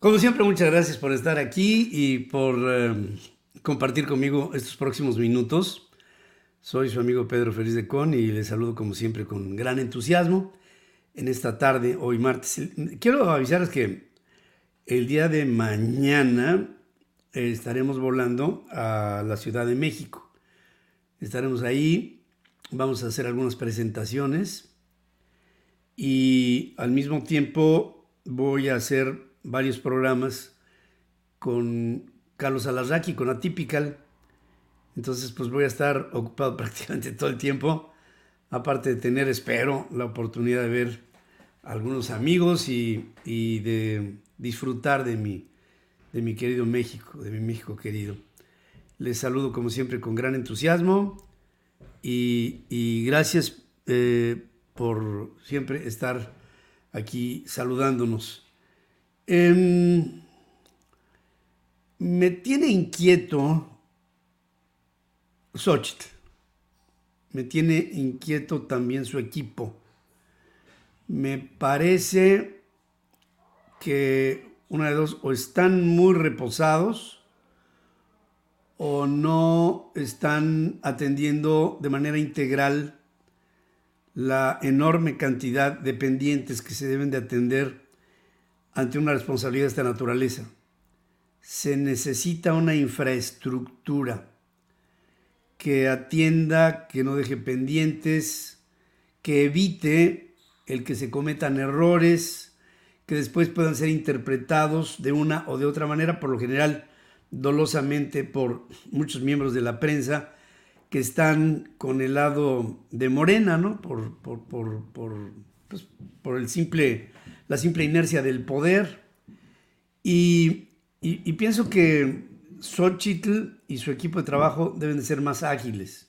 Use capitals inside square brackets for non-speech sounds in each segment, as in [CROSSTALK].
Como siempre, muchas gracias por estar aquí y por eh, compartir conmigo estos próximos minutos. Soy su amigo Pedro Feliz de Con y les saludo como siempre con gran entusiasmo en esta tarde, hoy martes. Quiero avisarles que el día de mañana estaremos volando a la Ciudad de México. Estaremos ahí, vamos a hacer algunas presentaciones y al mismo tiempo voy a hacer varios programas con Carlos Alarraqui, con Atypical. Entonces, pues voy a estar [LAUGHS] ocupado prácticamente todo el tiempo. Aparte de tener, espero, la oportunidad de ver a algunos amigos y, y de disfrutar de mi, de mi querido México, de mi México querido. Les saludo como siempre con gran entusiasmo y, y gracias eh, por siempre estar aquí saludándonos. Eh, me tiene inquieto Xochitl. Me tiene inquieto también su equipo. Me parece que una de dos, o están muy reposados o no están atendiendo de manera integral la enorme cantidad de pendientes que se deben de atender ante una responsabilidad de esta naturaleza. Se necesita una infraestructura que atienda, que no deje pendientes, que evite el que se cometan errores, que después puedan ser interpretados de una o de otra manera, por lo general dolosamente por muchos miembros de la prensa que están con el lado de Morena, ¿no? Por, por, por, por, pues, el simple la simple inercia del poder. Y, y, pienso que Xochitl y su equipo de trabajo deben de ser más ágiles.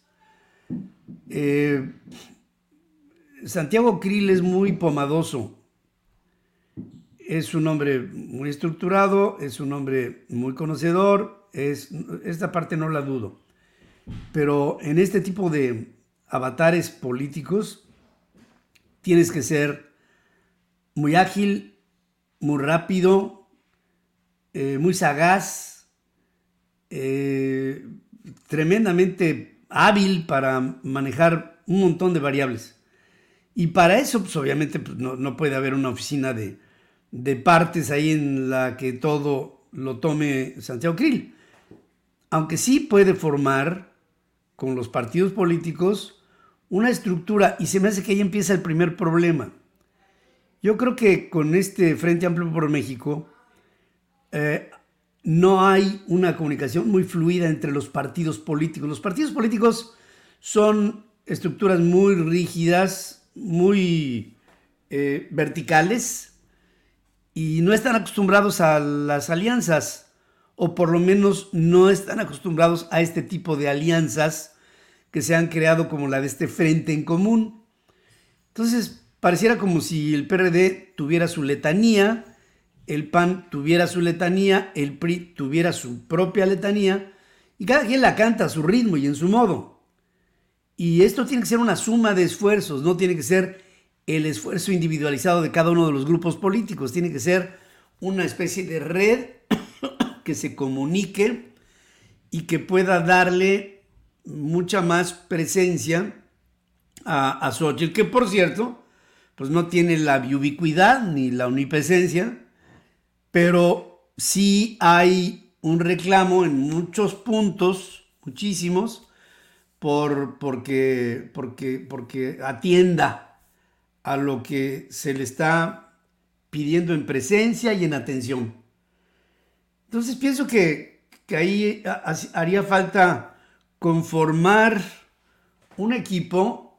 Eh, Santiago Krill es muy pomadoso. Es un hombre muy estructurado, es un hombre muy conocedor, es, esta parte no la dudo. Pero en este tipo de avatares políticos tienes que ser muy ágil, muy rápido, eh, muy sagaz, eh, tremendamente hábil para manejar un montón de variables. Y para eso, pues obviamente pues, no, puede haber una oficina de, de, partes ahí en la que todo lo tome Santiago Krill. Aunque sí puede formar con los partidos políticos una estructura, y se me hace que ahí empieza el primer problema. Yo creo que con este Frente Amplio por México eh, no hay una comunicación muy fluida entre los partidos políticos. Los partidos políticos son estructuras muy rígidas, muy eh, verticales y no están acostumbrados a las alianzas o por lo menos no están acostumbrados a este tipo de alianzas que se han creado como la de este frente en común. Entonces, pareciera como si el PRD tuviera su letanía, el PAN tuviera su letanía, el PRI tuviera su propia letanía, y cada quien la canta a su ritmo y en su modo. Y esto tiene que ser una suma de esfuerzos, no tiene que ser el esfuerzo individualizado de cada uno de los grupos políticos, tiene que ser una especie de red [COUGHS] que se comunique y que pueda darle mucha más presencia a, a Xochitl, que por cierto, pues no tiene la ubicuidad ni la omnipresencia, pero sí hay un reclamo en muchos puntos, muchísimos, por, porque, porque, porque atienda a lo que se le está pidiendo en presencia y en atención. Entonces pienso que, que ahí haría falta conformar un equipo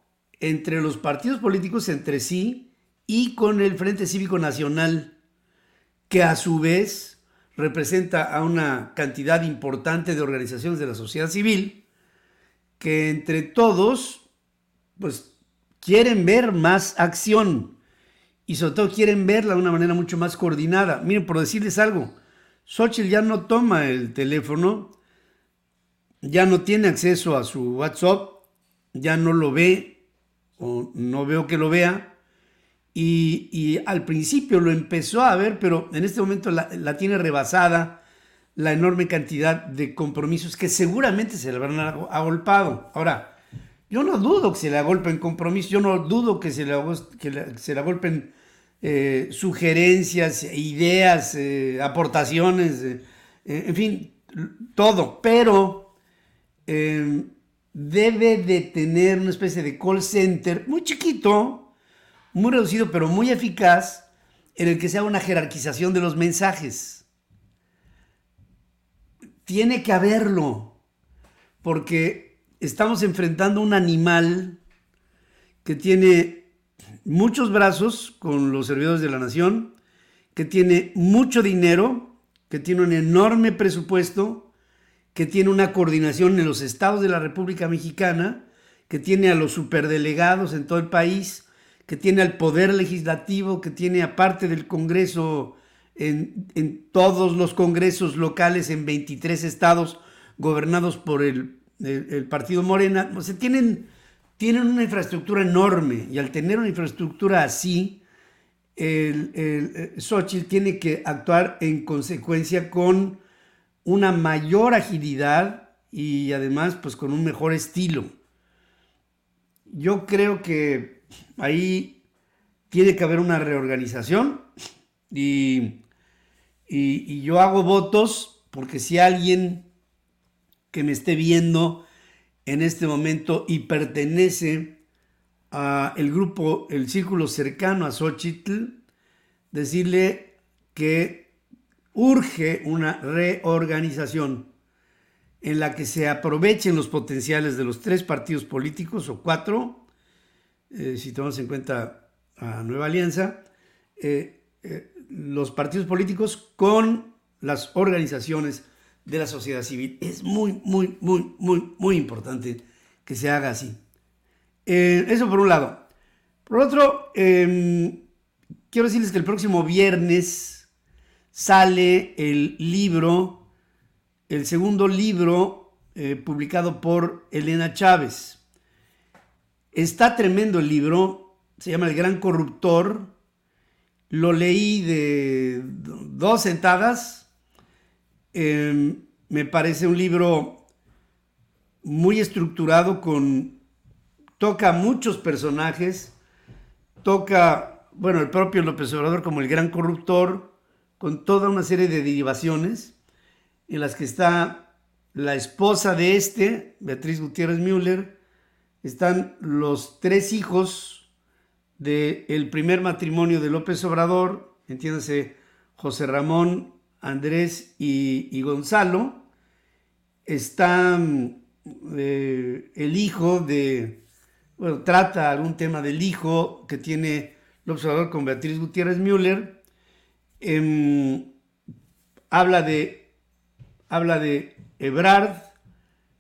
entre los partidos políticos entre sí y con el Frente Cívico Nacional, que a su vez representa a una cantidad importante de organizaciones de la sociedad civil, que entre todos, pues quieren ver más acción y sobre todo quieren verla de una manera mucho más coordinada. Miren, por decirles algo, Xochitl ya no toma el teléfono, ya no tiene acceso a su WhatsApp, ya no lo ve no veo que lo vea. Y, al principio lo empezó a ver, pero en este momento la, tiene rebasada la enorme cantidad de compromisos que seguramente se le habrán agolpado. Ahora, yo no dudo que se le agolpen compromisos, yo no dudo que se le, que se agolpen eh, sugerencias, ideas, eh, aportaciones, eh, en fin, todo, pero debe de tener una especie de call center muy chiquito, muy reducido, pero muy eficaz, en el que sea una jerarquización de los mensajes. Tiene que haberlo, porque estamos enfrentando un animal que tiene muchos brazos con los servidores de la nación, que tiene mucho dinero, que tiene un enorme presupuesto, que tiene una coordinación en los estados de la República Mexicana, que tiene a los superdelegados en todo el país, que tiene al poder legislativo, que tiene aparte del Congreso en, todos los congresos locales en 23 estados gobernados por el, partido Morena. O sea, tienen tienen una infraestructura enorme y al tener una infraestructura así, el, el, Xochitl tiene que actuar en consecuencia con una mayor agilidad y además pues con un mejor estilo. Yo creo que ahí tiene que haber una reorganización y, y, yo hago votos porque si alguien que me esté viendo en este momento y pertenece a el grupo, el círculo cercano a Xochitl, decirle que urge una reorganización en la que se aprovechen los potenciales de los tres partidos políticos o cuatro, eh, si tomamos en cuenta a Nueva Alianza, eh, eh, los partidos políticos con las organizaciones de la sociedad civil. Es muy, muy, muy, muy, muy importante que se haga así. Eso por un lado. Por otro, em, quiero decirles que el próximo viernes sale el libro, el segundo libro eh, publicado por Elena Chávez. Está tremendo el libro, se llama El Gran Corruptor. Lo leí de dos sentadas Em, me parece un libro muy estructurado con toca muchos personajes, toca, bueno, el propio López Obrador como el gran corruptor, con toda una serie de derivaciones en las que está la esposa de este, Beatriz Gutiérrez Müller, están los tres hijos del primer matrimonio de López Obrador, entiéndase José Ramón, Andrés y, Gonzalo, está eh, el hijo de, bueno, trata algún tema del hijo que tiene el observador con Beatriz Gutiérrez Müller, em, habla de, habla de Ebrard,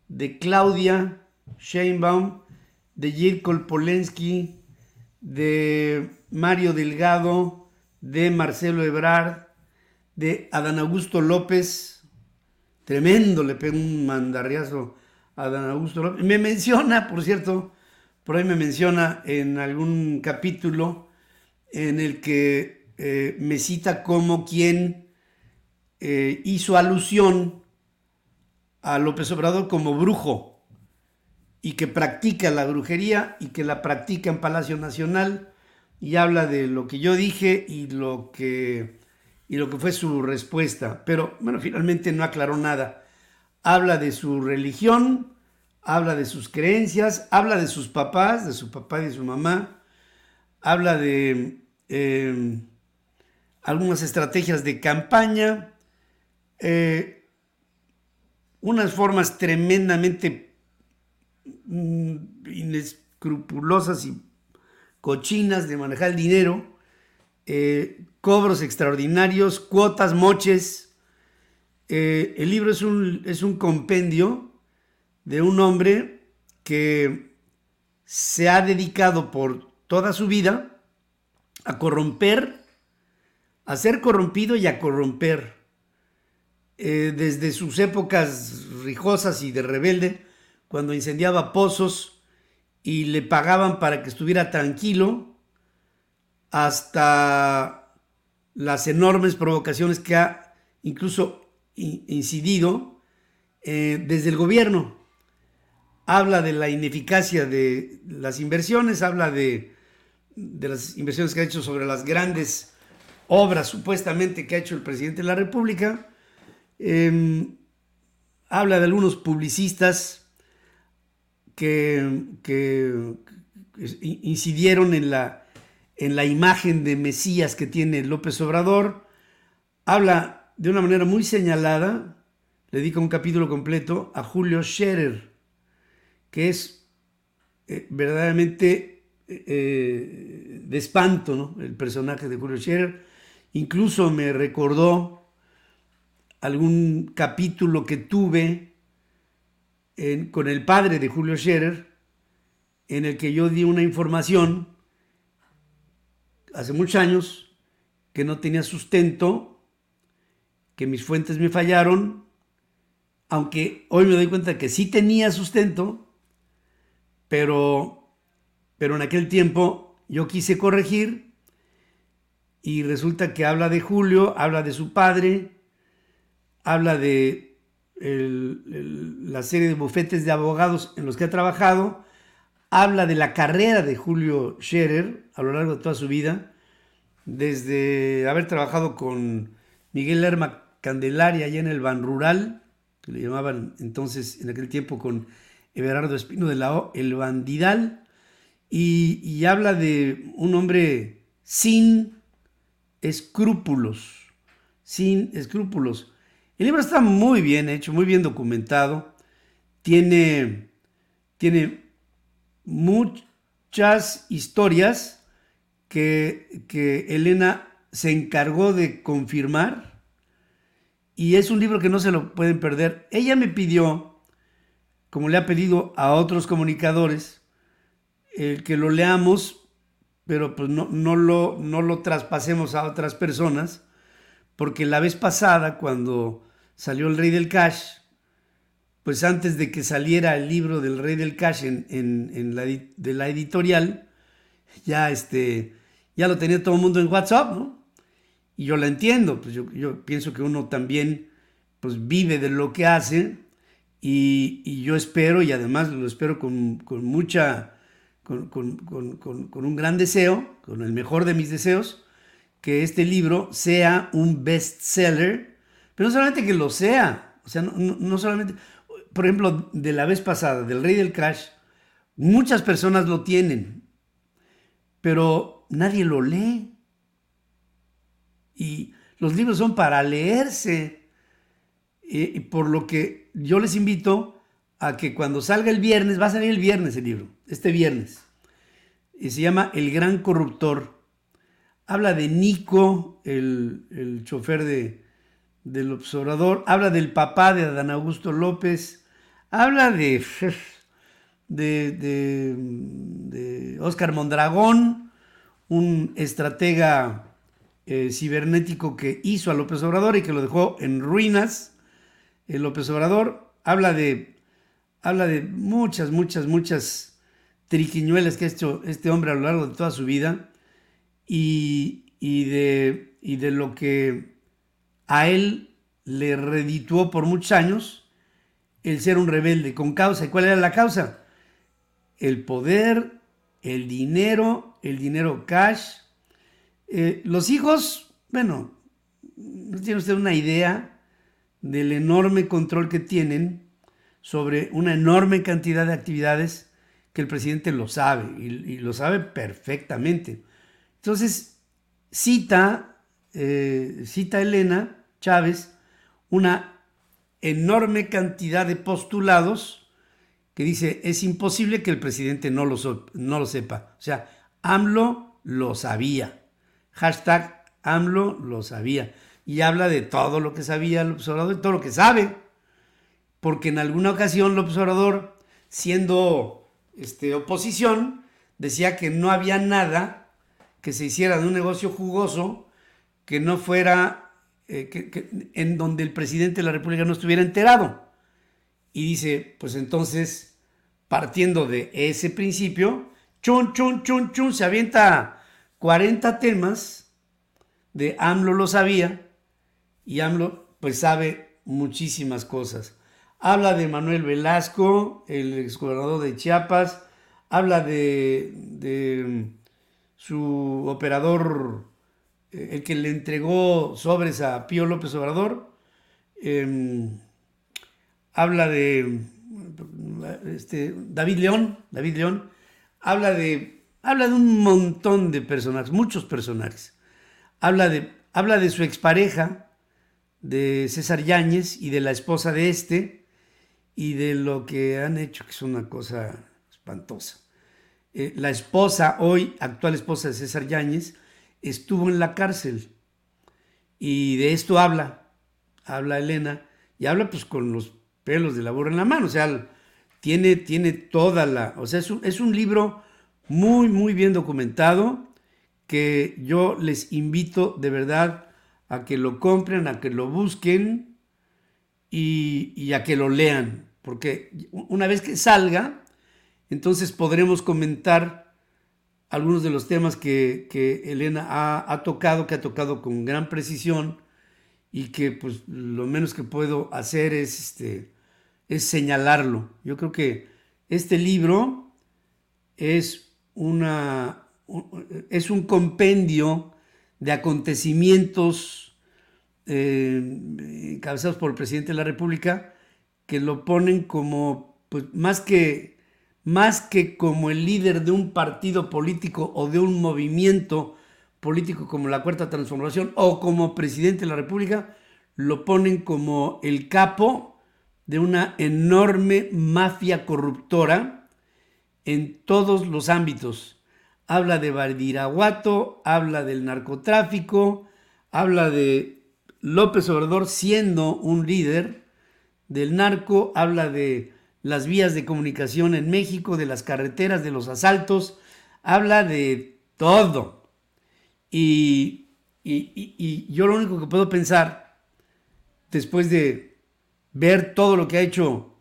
de Claudia Sheinbaum, de Jirko Polensky, de Mario Delgado, de Marcelo Ebrard, de Adán Augusto López, tremendo, le pegó un mandarriazo a Adán Augusto López. Me menciona, por cierto, por ahí me menciona en algún capítulo en el que eh, me cita como quien eh, hizo alusión a López Obrador como brujo y que practica la brujería y que la practica en Palacio Nacional y habla de lo que yo dije y lo que, y lo que fue su respuesta. Pero bueno, finalmente no aclaró nada. Habla de su religión, habla de sus creencias, habla de sus papás, de su papá y de su mamá, habla de eh, algunas estrategias de campaña, eh, unas formas tremendamente mm, inescrupulosas y cochinas de manejar el dinero, eh, cobros extraordinarios, cuotas, moches. Eh, el libro es un, es un compendio de un hombre que se ha dedicado por toda su vida a corromper, a ser corrompido y a corromper. Eh, desde sus épocas rijosas y de rebelde, cuando incendiaba pozos y le pagaban para que estuviera tranquilo, hasta las enormes provocaciones que ha incluso incidido eh, desde el gobierno. Habla de la ineficacia de las inversiones, habla de, de las inversiones que ha hecho sobre las grandes obras supuestamente que ha hecho el presidente de la República Em, habla de algunos publicistas que, incidieron en la, en la imagen de Mesías que tiene López Obrador. Habla de una manera muy señalada, le dedica un capítulo completo a Julio Scherer, que es eh, verdaderamente eh, de espanto, el personaje de Julio Scherer. Incluso me recordó algún capítulo que tuve con el padre de Julio Scherer, en el que yo di una información hace muchos años que no tenía sustento, que mis fuentes me fallaron, aunque hoy me doy cuenta que sí tenía sustento, pero, pero en aquel tiempo yo quise corregir y resulta que habla de Julio, habla de su padre, habla de la serie de bufetes de abogados en los que ha trabajado, habla de la carrera de Julio Scherer a lo largo de toda su vida, desde haber trabajado con Miguel Lerma Candelaria allá en el Ban Rural, que le llamaban entonces en aquel tiempo con Everardo Espino de la O, el Bandidal, y, y habla de un hombre sin escrúpulos, sin escrúpulos. El libro está muy bien hecho, muy bien documentado. Tiene, tiene muchas historias que, que Elena se encargó de confirmar y es un libro que no se lo pueden perder. Ella me pidió, como le ha pedido a otros comunicadores, el que lo leamos, pero pues no, no, lo, no lo traspasemos a otras personas, porque la vez pasada, cuando salió El Rey del Cash, pues antes de que saliera el libro del Rey del Cash en, la, de la editorial, ya, este, ya lo tenía todo el mundo en WhatsApp, ¿no? Y yo la entiendo, pues yo, pienso que uno también pues vive de lo que hace y, yo espero, y además lo espero con, mucha, con, un gran deseo, con el mejor de mis deseos, que este libro sea un bestseller pero no solamente que lo sea, o sea, no, solamente, por ejemplo, de la vez pasada, del Rey del Crash, muchas personas lo tienen, pero nadie lo lee. Y los libros son para leerse. Y, por lo que yo les invito a que cuando salga el viernes, va a salir el viernes el libro, este viernes, y se llama El Gran Corruptor. Habla de Nico, el, el chofer de, del observador, habla del papá de Adán Augusto López, habla de, [LAUGHS] de, de, de Oscar Mondragón, un estratega eh, cibernético que hizo a López Obrador y que lo dejó en ruinas. El López Obrador habla de, habla de muchas, muchas, muchas triquiñuelas que ha hecho este hombre a lo largo de toda su vida y, y de, y de lo que a él le redituó por muchos años el ser un rebelde con causa. ¿Y cuál era la causa? El poder, el dinero, el dinero cash. Eh, los hijos, bueno, no tiene usted una idea del enorme control que tienen sobre una enorme cantidad de actividades que el presidente lo sabe y, lo sabe perfectamente. Entonces, cita, eh, cita Elena Chávez una enorme cantidad de postulados que dice, es imposible que el presidente no lo, no lo sepa. O sea, AMLO lo sabía. Hashtag AMLO lo sabía. Y habla de todo lo que sabía López Obrador, de todo lo que sabe. Porque en alguna ocasión López Obrador, siendo este, oposición, decía que no había nada que se hiciera de un negocio jugoso que no fuera, eh, que, en donde el presidente de la República no estuviera enterado. Y dice, pues entonces, partiendo de ese principio, chun, chun, chun, chun, se avienta 40 temas de AMLO lo sabía y AMLO pues sabe muchísimas cosas. Habla de Manuel Velasco, el exgobernador de Chiapas, habla de, de su operador, eh, el que le entregó sobres a Pío López Obrador, eh, habla de este, David León, David León, habla de, habla de un montón de personajes, muchos personajes. Habla de, habla de su expareja, de César Yáñez y de la esposa de este, y de lo que han hecho, que es una cosa espantosa. Eh, la esposa, hoy actual esposa de César Yáñez, estuvo en la cárcel. Y de esto habla, habla Elena, y habla pues con los pelos de la burra en la mano, o sea, tiene, tiene toda la, o sea, es un, es un libro muy, muy bien documentado que yo les invito de verdad a que lo compren, a que lo busquen y, a que lo lean, porque una vez que salga, entonces podremos comentar algunos de los temas que, que Elena ha, ha, tocado, que ha tocado con gran precisión y que pues lo menos que puedo hacer es, este, es señalarlo. Yo creo que este libro es, una, es un compendio de acontecimientos eh, encabezados por el presidente de la República que lo ponen como, pues más que, más que como el líder de un partido político o de un movimiento político como la Cuarta Transformación o como presidente de la República, lo ponen como el capo de una enorme mafia corruptora en todos los ámbitos. Habla de Badiraguato, habla del narcotráfico, habla de López Obrador siendo un líder del narco, habla de las vías de comunicación en México, de las carreteras, de los asaltos, habla de todo. Y, y, y, yo lo único que puedo pensar, después de ver todo lo que ha hecho,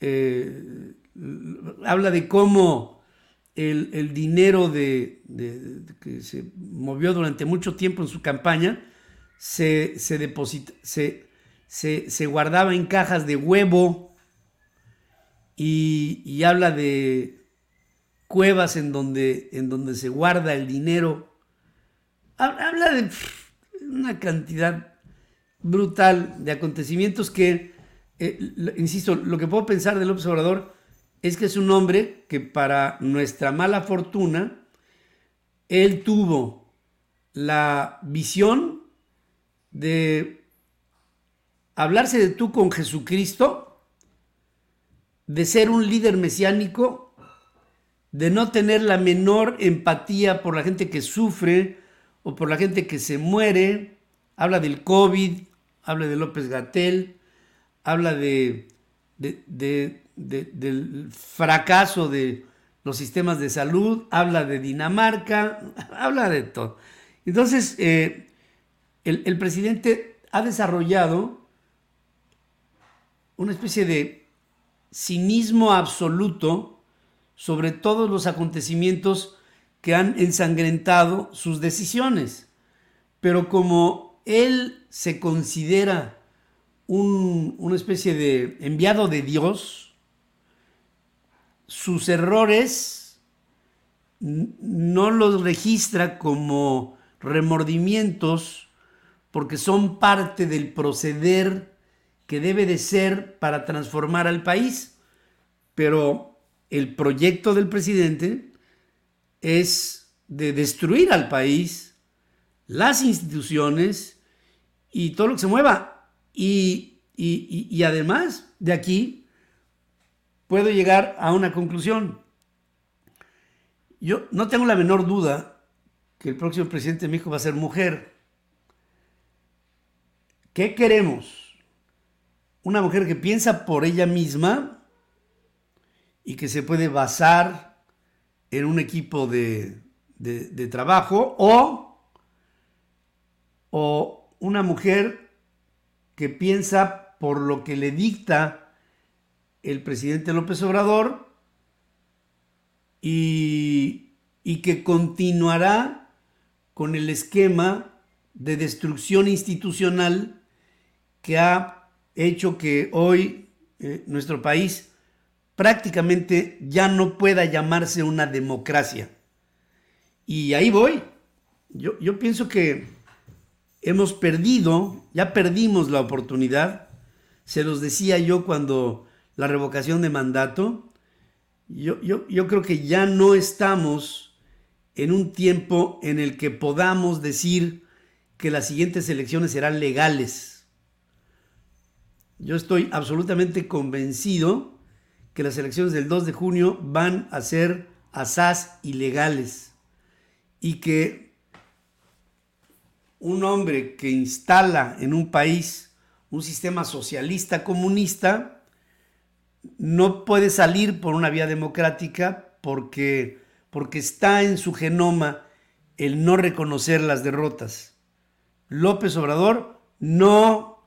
eh, habla de cómo el, el dinero de, que se movió durante mucho tiempo en su campaña se, se, deposita, se, se, se guardaba en cajas de huevo y, y, habla de cuevas en donde, en donde se guarda el dinero. Habla de una cantidad brutal de acontecimientos que, eh, insisto, lo que puedo pensar de López Obrador es que es un hombre que para nuestra mala fortuna, él tuvo la visión de hablarse de tú con Jesucristo, de ser un líder mesiánico, de no tener la menor empatía por la gente que sufre o por la gente que se muere. Habla del COVID, habla de López Gatel, habla de, de, de del fracaso de los sistemas de salud, habla de Dinamarca, [LAUGHS] habla de todo. Entonces, eh, el, presidente ha desarrollado una especie de cinismo absoluto sobre todos los acontecimientos que han ensangrentado sus decisiones. Pero como él se considera un- una especie de enviado de Dios, sus errores no los registra como remordimientos porque son parte del proceder que debe de ser para transformar al país. Pero el proyecto del presidente es de destruir al país, las instituciones y todo lo que se mueva. Y, y- y- además de aquí puedo llegar a una conclusión. Yo no tengo la menor duda que el próximo presidente de México va a ser mujer. ¿Qué queremos? Una mujer que piensa por ella misma y que se puede basar en un equipo de, de- trabajo o, o una mujer que piensa por lo que le dicta el presidente López Obrador y, y que continuará con el esquema de destrucción institucional que ha hecho que hoy eh, nuestro país prácticamente ya no pueda llamarse una democracia. Y ahí voy. Yo, yo pienso que hemos perdido, ya perdimos la oportunidad. Se los decía yo cuando la revocación de mandato. Yo, yo, yo creo que ya no estamos en un tiempo en el que podamos decir que las siguientes elecciones serán legales. Yo estoy absolutamente convencido que las elecciones del 2 de junio van a ser asaz ilegales y que un hombre que instala en un país un sistema socialista comunista no puede salir por una vía democrática porque, porque está en su genoma el no reconocer las derrotas. López Obrador no,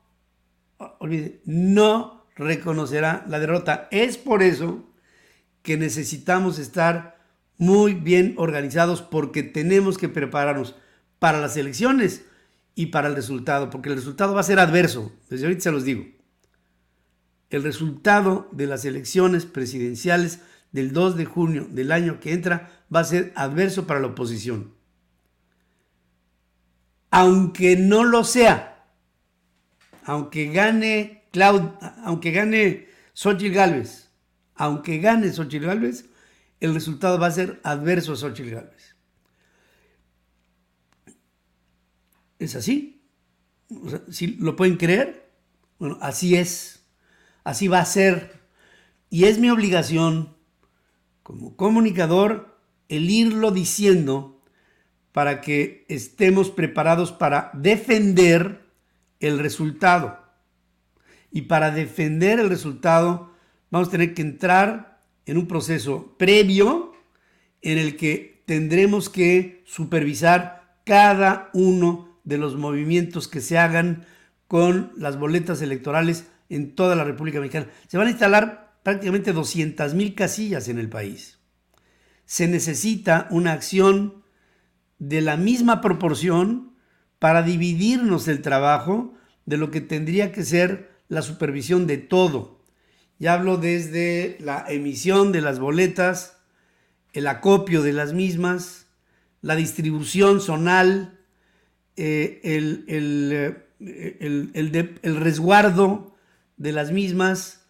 olvide, no reconocerá la derrota. Es por eso que necesitamos estar muy bien organizados porque tenemos que prepararnos para las elecciones y para el resultado, porque el resultado va a ser adverso. Desde ahorita se los digo. El resultado de las elecciones presidenciales del 2 de junio del año que entra va a ser adverso para la oposición. Aunque no lo sea, aunque gane Claud, aunque gane Xochitl Gálvez, aunque gane Xochitl Gálvez, el resultado va a ser adverso a Xochitl Gálvez. ¿Es así? O ¿sí ¿Lo pueden creer? Bueno, así es. Así va a ser. Y es mi obligación como comunicador el irlo diciendo para que estemos preparados para defender el resultado. Y para defender el resultado vamos a tener que entrar en un proceso previo en el que tendremos que supervisar cada uno de los movimientos que se hagan con las boletas electorales en toda la República Mexicana. Se van a instalar prácticamente 200 mil casillas en el país. Se necesita una acción de la misma proporción para dividirnos el trabajo de lo que tendría que ser la supervisión de todo. Ya hablo desde la emisión de las boletas, el acopio de las mismas, la distribución zonal, eh, el, el, eh, el resguardo de las mismas,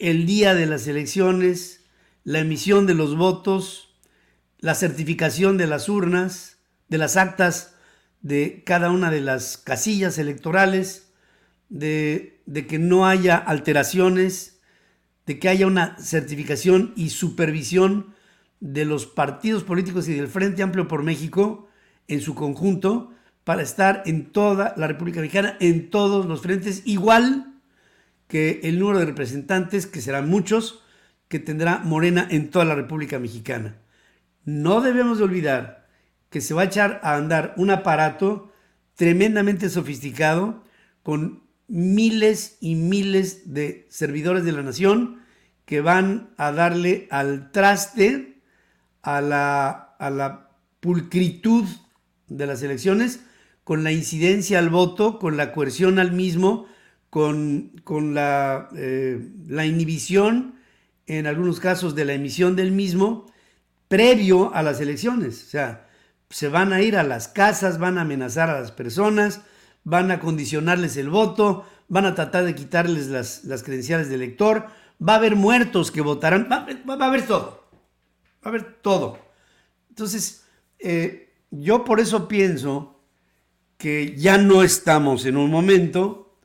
el día de las elecciones, la emisión de los votos, la certificación de las urnas, de las actas de cada una de las casillas electorales, de, que no haya alteraciones, de que haya una certificación y supervisión de los partidos políticos y del Frente Amplio por México en su conjunto para estar en toda la República Mexicana, en todos los frentes, igual que el número de representantes, que serán muchos, que tendrá Morena en toda la República Mexicana. No debemos de olvidar que se va a echar a andar un aparato tremendamente sofisticado con miles y miles de servidores de la nación que van a darle al traste a la, a la pulcritud de las elecciones con la incidencia al voto, con la coerción al mismo, con, con la, eh, la inhibición, en algunos casos, de la emisión del mismo, previo a las elecciones. O sea, se van a ir a las casas, van a amenazar a las personas, van a condicionarles el voto, van a tratar de quitarles las, las credenciales de elector, va a haber muertos que votarán, va, va, a haber todo, va a haber todo. Entonces, eh, yo por eso pienso que ya no estamos en un momento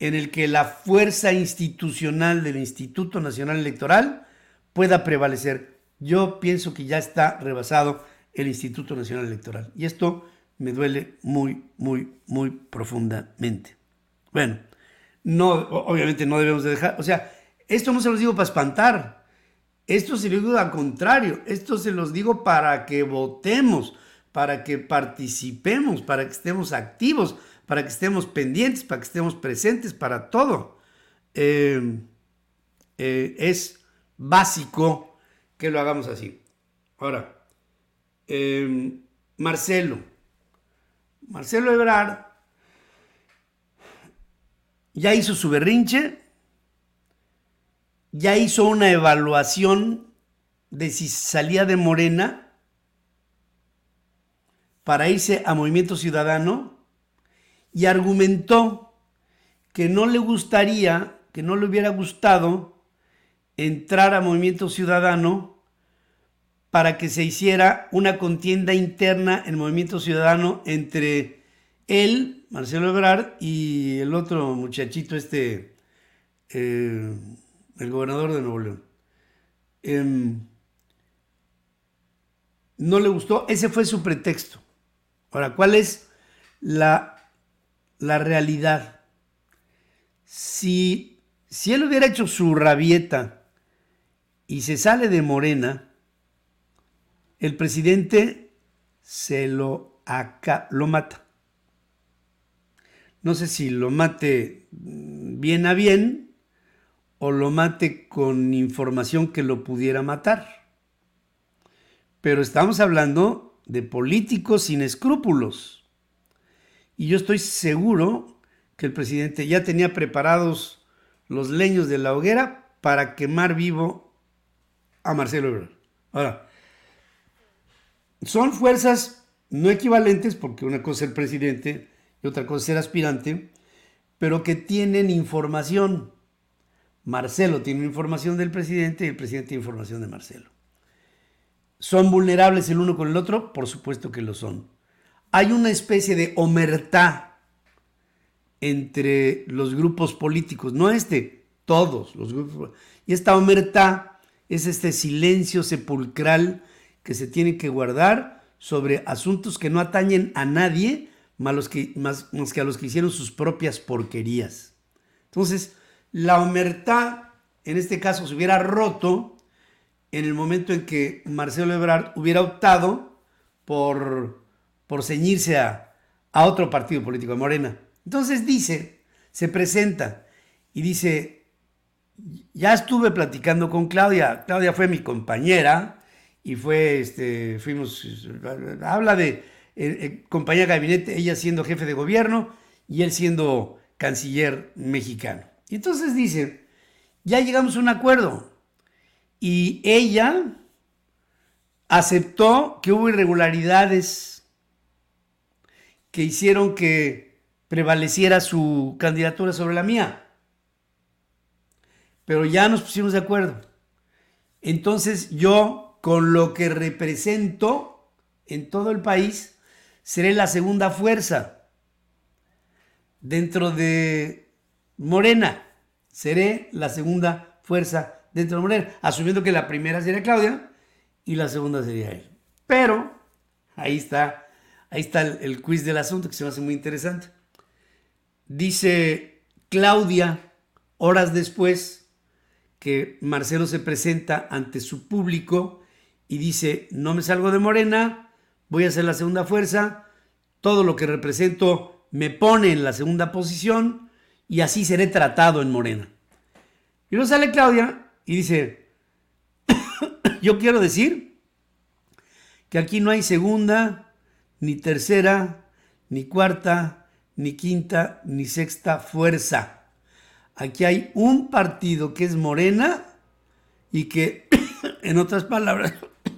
en el que la fuerza institucional del Instituto Nacional Electoral pueda prevalecer. Yo pienso que ya está rebasado el Instituto Nacional Electoral. Y esto me duele muy, muy, muy profundamente. Bueno, no, obviamente no debemos de dejar, o sea, esto no se los digo para espantar, esto se lo digo al contrario, esto se los digo para que votemos, para que participemos, para que estemos activos, para que estemos pendientes, para que estemos presentes, para todo. Eh, eh, es básico que lo hagamos así. Ahora, eh, Marcelo, Marcelo Ebrard ya hizo su berrinche, ya hizo una evaluación de si salía de Morena para irse a Movimiento Ciudadano y argumentó que no le gustaría, que no le hubiera gustado entrar a Movimiento Ciudadano para que se hiciera una contienda interna en Movimiento Ciudadano entre él, Marcelo Ebrard, y el otro muchachito, este, eh, el gobernador de Nuevo León. Em, no le gustó, ese fue su pretexto. Ahora, ¿cuál es la, la realidad? Si, si él hubiera hecho su rabieta y se sale de Morena, el presidente se lo, acá, lo mata. No sé si lo mate bien a bien o lo mate con información que lo pudiera matar. Pero estamos hablando de políticos sin escrúpulos. Y yo estoy seguro que el presidente ya tenía preparados los leños de la hoguera para quemar vivo a Marcelo Ebrard. Ahora, son fuerzas no equivalentes, porque una cosa es el presidente y otra cosa es ser aspirante, pero que tienen información. Marcelo tiene información del presidente y el presidente tiene información de Marcelo. ¿Son vulnerables el uno con el otro? Por supuesto que lo son. Hay una especie de omertá entre los grupos políticos, no este, todos los grupos. Y esta omertá es este silencio sepulcral que se tiene que guardar sobre asuntos que no atañen a nadie más, que, más, que a los que hicieron sus propias porquerías. Entonces, la omertá, en este caso, se hubiera roto en el momento en que Marcelo Ebrard hubiera optado por, por ceñirse a, a otro partido político de Morena. Entonces dice, se presenta y dice, ya estuve platicando con Claudia, Claudia fue mi compañera, y fue, este, fuimos, habla de eh, eh, compañía de gabinete, ella siendo jefe de gobierno y él siendo canciller mexicano. Y entonces dice, ya llegamos a un acuerdo y ella aceptó que hubo irregularidades que hicieron que prevaleciera su candidatura sobre la mía. Pero ya nos pusimos de acuerdo. Entonces yo con lo que represento en todo el país, seré la segunda fuerza dentro de Morena. Seré la segunda fuerza dentro de Morena, asumiendo que la primera sería Claudia y la segunda sería él. Pero ahí está, ahí está el, el quiz del asunto que se me hace muy interesante. Dice Claudia, horas después, que Marcelo se presenta ante su público y dice, no me salgo de Morena, voy a ser la segunda fuerza, todo lo que represento me pone en la segunda posición y así seré tratado en Morena. Y luego sale Claudia y dice, [COUGHS] yo quiero decir que aquí no hay segunda, ni tercera, ni cuarta, ni quinta, ni sexta fuerza. Aquí hay un partido que es Morena y que, [COUGHS] en otras palabras,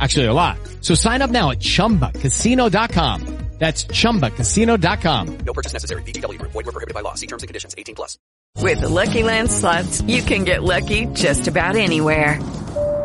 Actually, a lot. So sign up now at chumbacasino.com. That's chumbacasino.com. No purchase necessary. VGW Group. Void were prohibited by law. See terms and conditions. 18 plus. With the Lucky Land slots, you can get lucky just about anywhere.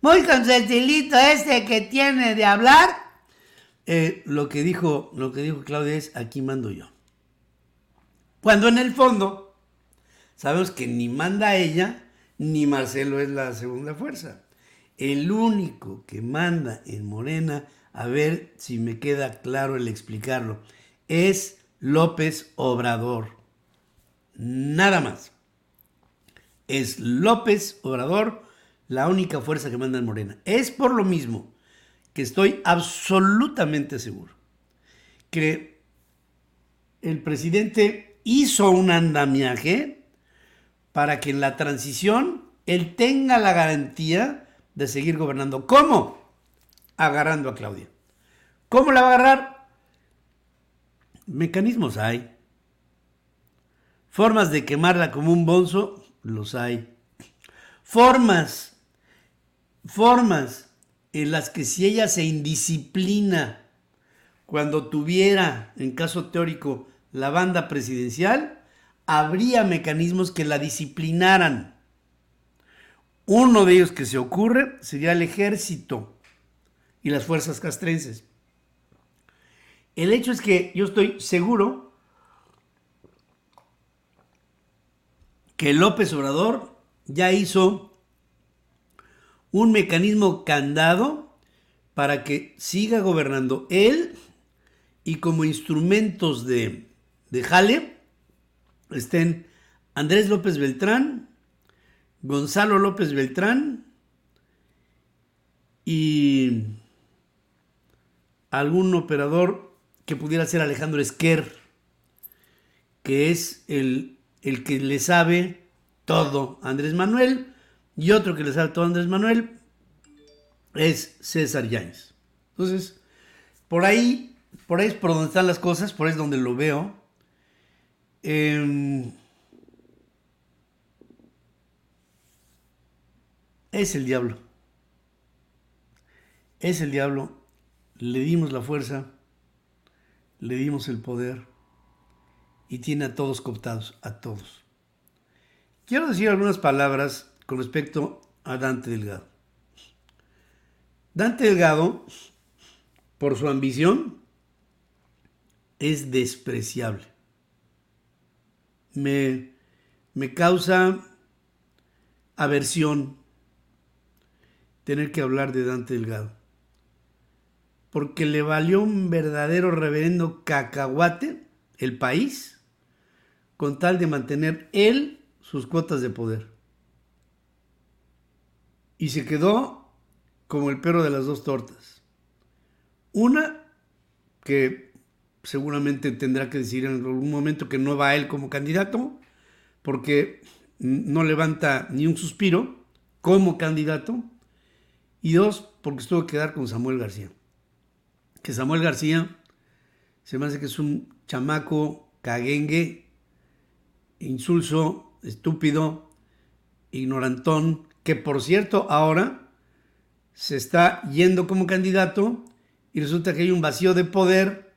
muy consentilito este que tiene de hablar, eh, lo, que dijo, lo que dijo Claudia es, aquí mando yo. Cuando en el fondo, sabemos que ni manda ella, ni Marcelo es la segunda fuerza. El único que manda en Morena, a ver si me queda claro el explicarlo, es López Obrador. Nada más. Es López Obrador la única fuerza que manda en Morena. Es por lo mismo que estoy absolutamente seguro que el presidente hizo un andamiaje para que en la transición él tenga la garantía de seguir gobernando. ¿Cómo? Agarrando a Claudia. ¿Cómo la va a agarrar? Mecanismos hay. Formas de quemarla como un bonzo, los hay. Formas, formas en las que si ella se indisciplina cuando tuviera, en caso teórico, la banda presidencial, habría mecanismos que la disciplinaran. Uno de ellos que se ocurre sería el ejército y las fuerzas castrenses. El hecho es que yo estoy seguro que López Obrador ya hizo un mecanismo candado para que siga gobernando él y como instrumentos de, de jale estén Andrés López Beltrán, Gonzalo López Beltrán y algún operador que pudiera ser Alejandro Esquer, que es el, el que le sabe todo Andrés Manuel, y otro que le todo a Andrés Manuel es César Yáñez. Entonces, por ahí, por ahí es por donde están las cosas, por ahí es donde lo veo. Eh, es el diablo. Es el diablo. Le dimos la fuerza, le dimos el poder y tiene a todos cooptados, a todos. Quiero decir algunas palabras con respecto a Dante Delgado. Dante Delgado, por su ambición, es despreciable. Me, me causa aversión tener que hablar de Dante Delgado. Porque le valió un verdadero reverendo cacahuate el país con tal de mantener él sus cuotas de poder. Y se quedó como el perro de las dos tortas. Una que seguramente tendrá que decir en algún momento que no va a él como candidato, porque no levanta ni un suspiro como candidato. Y dos, porque estuvo que quedar con Samuel García. Que Samuel García se me hace que es un chamaco caguengue, insulso, estúpido, ignorantón, que por cierto ahora se está yendo como candidato y resulta que hay un vacío de poder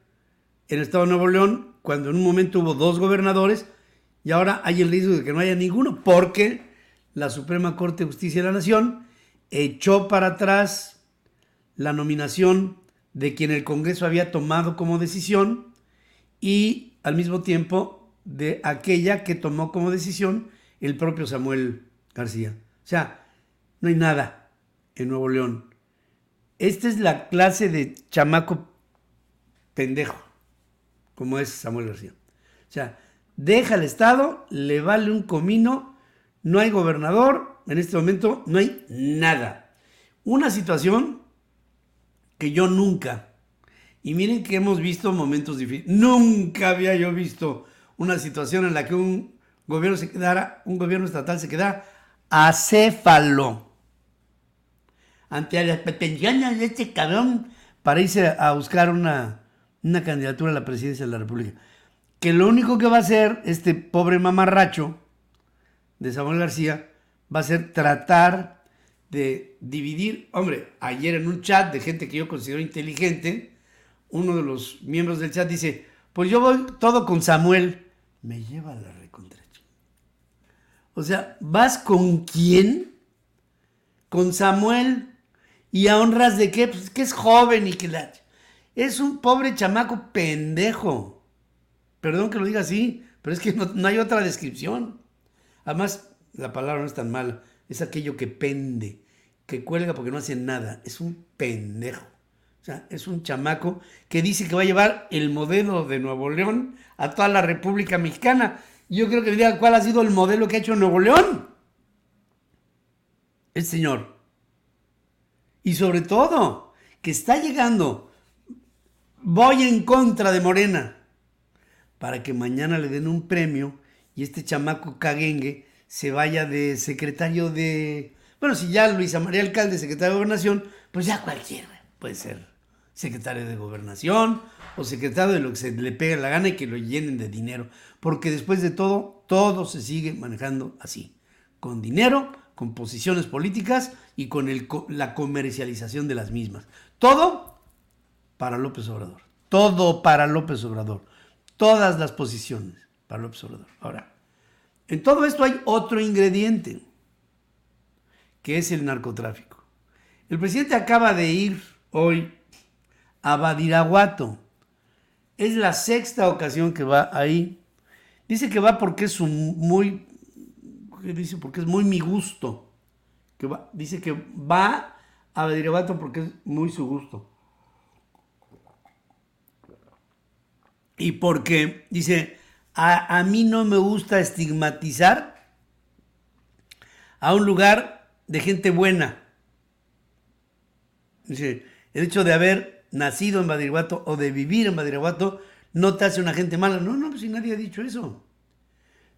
en el estado de Nuevo León cuando en un momento hubo dos gobernadores y ahora hay el riesgo de que no haya ninguno porque la Suprema Corte de Justicia de la Nación echó para atrás la nominación de quien el Congreso había tomado como decisión y al mismo tiempo de aquella que tomó como decisión el propio Samuel García. O sea, no hay nada en Nuevo León. Esta es la clase de chamaco pendejo, como es Samuel García. O sea, deja el Estado, le vale un comino, no hay gobernador, en este momento no hay nada. Una situación que yo nunca, y miren que hemos visto momentos difíciles, nunca había yo visto una situación en la que un gobierno se quedara, un gobierno estatal se quedara acéfalo ante las pretensiones de este cabrón para irse a buscar una, una candidatura a la presidencia de la República. Que lo único que va a hacer este pobre mamarracho de Samuel García va a ser tratar de dividir, hombre, ayer en un chat de gente que yo considero inteligente, uno de los miembros del chat dice, pues yo voy todo con Samuel, me lleva a la recontracha. O sea, ¿vas con quién? Con Samuel. ¿Y a honras de qué? Pues que es joven y que la... Es un pobre chamaco pendejo. Perdón que lo diga así, pero es que no, no hay otra descripción. Además, la palabra no es tan mala. Es aquello que pende, que cuelga porque no hace nada. Es un pendejo. O sea, es un chamaco que dice que va a llevar el modelo de Nuevo León a toda la República Mexicana. Yo creo que diga cuál ha sido el modelo que ha hecho Nuevo León. El señor. Y sobre todo, que está llegando, voy en contra de Morena, para que mañana le den un premio y este chamaco caguengue se vaya de secretario de... Bueno, si ya Luisa María Alcalde, secretario de Gobernación, pues ya cualquiera puede ser secretario de Gobernación o secretario de lo que se le pega la gana y que lo llenen de dinero. Porque después de todo, todo se sigue manejando así, con dinero, con posiciones políticas y con la comercialización de las mismas. Todo para López Obrador. Todo para López Obrador. Todas las posiciones para López Obrador. Ahora, en todo esto hay otro ingrediente, que es el narcotráfico. El presidente acaba de ir hoy a Badiraguato. Es la sexta ocasión que va ahí. Dice que va porque es un muy, dice? Porque es muy mi gusto. Que dice que va a Badiraguato porque es muy su gusto. Y porque, dice, a, a mí no me gusta estigmatizar a un lugar de gente buena. Dice, el hecho de haber nacido en Badiraguato o de vivir en Badiraguato no te hace una gente mala. No, no, pues si nadie ha dicho eso.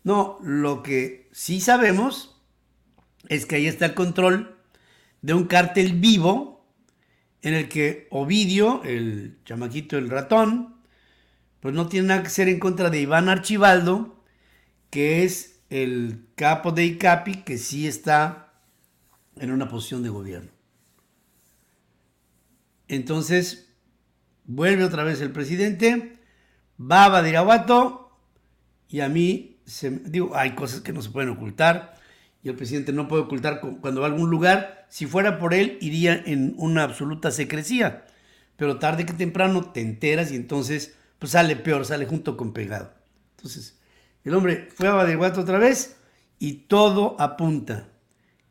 No, lo que sí sabemos es que ahí está el control de un cártel vivo en el que Ovidio, el chamaquito, el ratón, pues no tiene nada que hacer en contra de Iván Archibaldo, que es el capo de ICAPI, que sí está en una posición de gobierno. Entonces, vuelve otra vez el presidente, va a Badiraguato y a mí, se, digo, hay cosas que no se pueden ocultar y el presidente no puede ocultar cuando va a algún lugar. Si fuera por él, iría en una absoluta secrecía. Pero tarde que temprano te enteras y entonces pues sale peor, sale junto con pegado. Entonces, el hombre fue a Badiraguato otra vez y todo apunta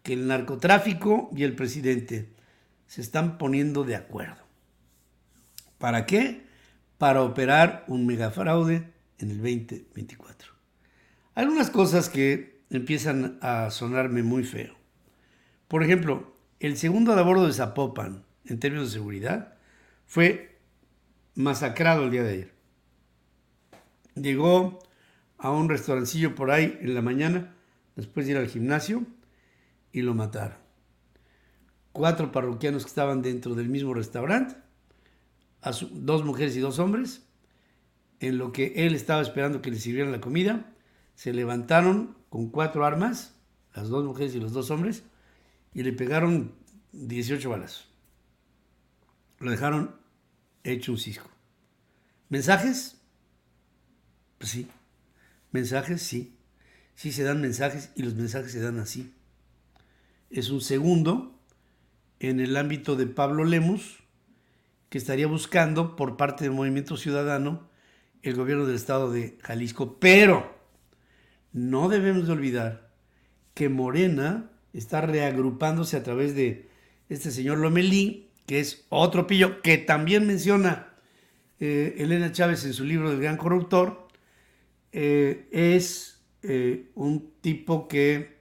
que el narcotráfico y el presidente se están poniendo de acuerdo. ¿Para qué? Para operar un megafraude en el 2024. Algunas cosas que empiezan a sonarme muy feo. Por ejemplo, el segundo de bordo de Zapopan, en términos de seguridad, fue masacrado el día de ayer. Llegó a un restaurancillo por ahí en la mañana, después de ir al gimnasio, y lo mataron. cuatro parroquianos que estaban dentro del mismo restaurante, a dos mujeres y dos hombres, en lo que él estaba esperando que le sirvieran la comida, se levantaron con cuatro armas, las dos mujeres y los dos hombres, y le pegaron 18 balas. Lo dejaron hecho un cisco. ¿Mensajes? Pues sí. ¿Mensajes? Sí. Sí se dan mensajes y los mensajes se dan así. Es un segundo en el ámbito de Pablo Lemus, que estaría buscando por parte del Movimiento Ciudadano el gobierno del estado de Jalisco. Pero no debemos de olvidar que Morena está reagrupándose a través de este señor Lomelí, que es otro pillo, que también menciona eh, Elena Chávez en su libro del gran corruptor, eh, es eh, un tipo que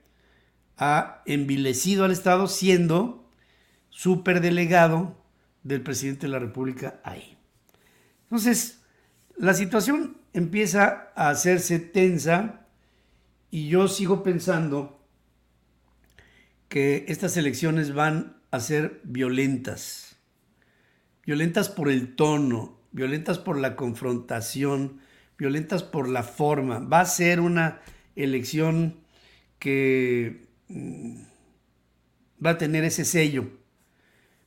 ha envilecido al Estado siendo superdelegado del presidente de la República ahí. Entonces, la situación empieza a hacerse tensa y yo sigo pensando que estas elecciones van a ser violentas. Violentas por el tono, violentas por la confrontación, violentas por la forma. Va a ser una elección que mm, va a tener ese sello.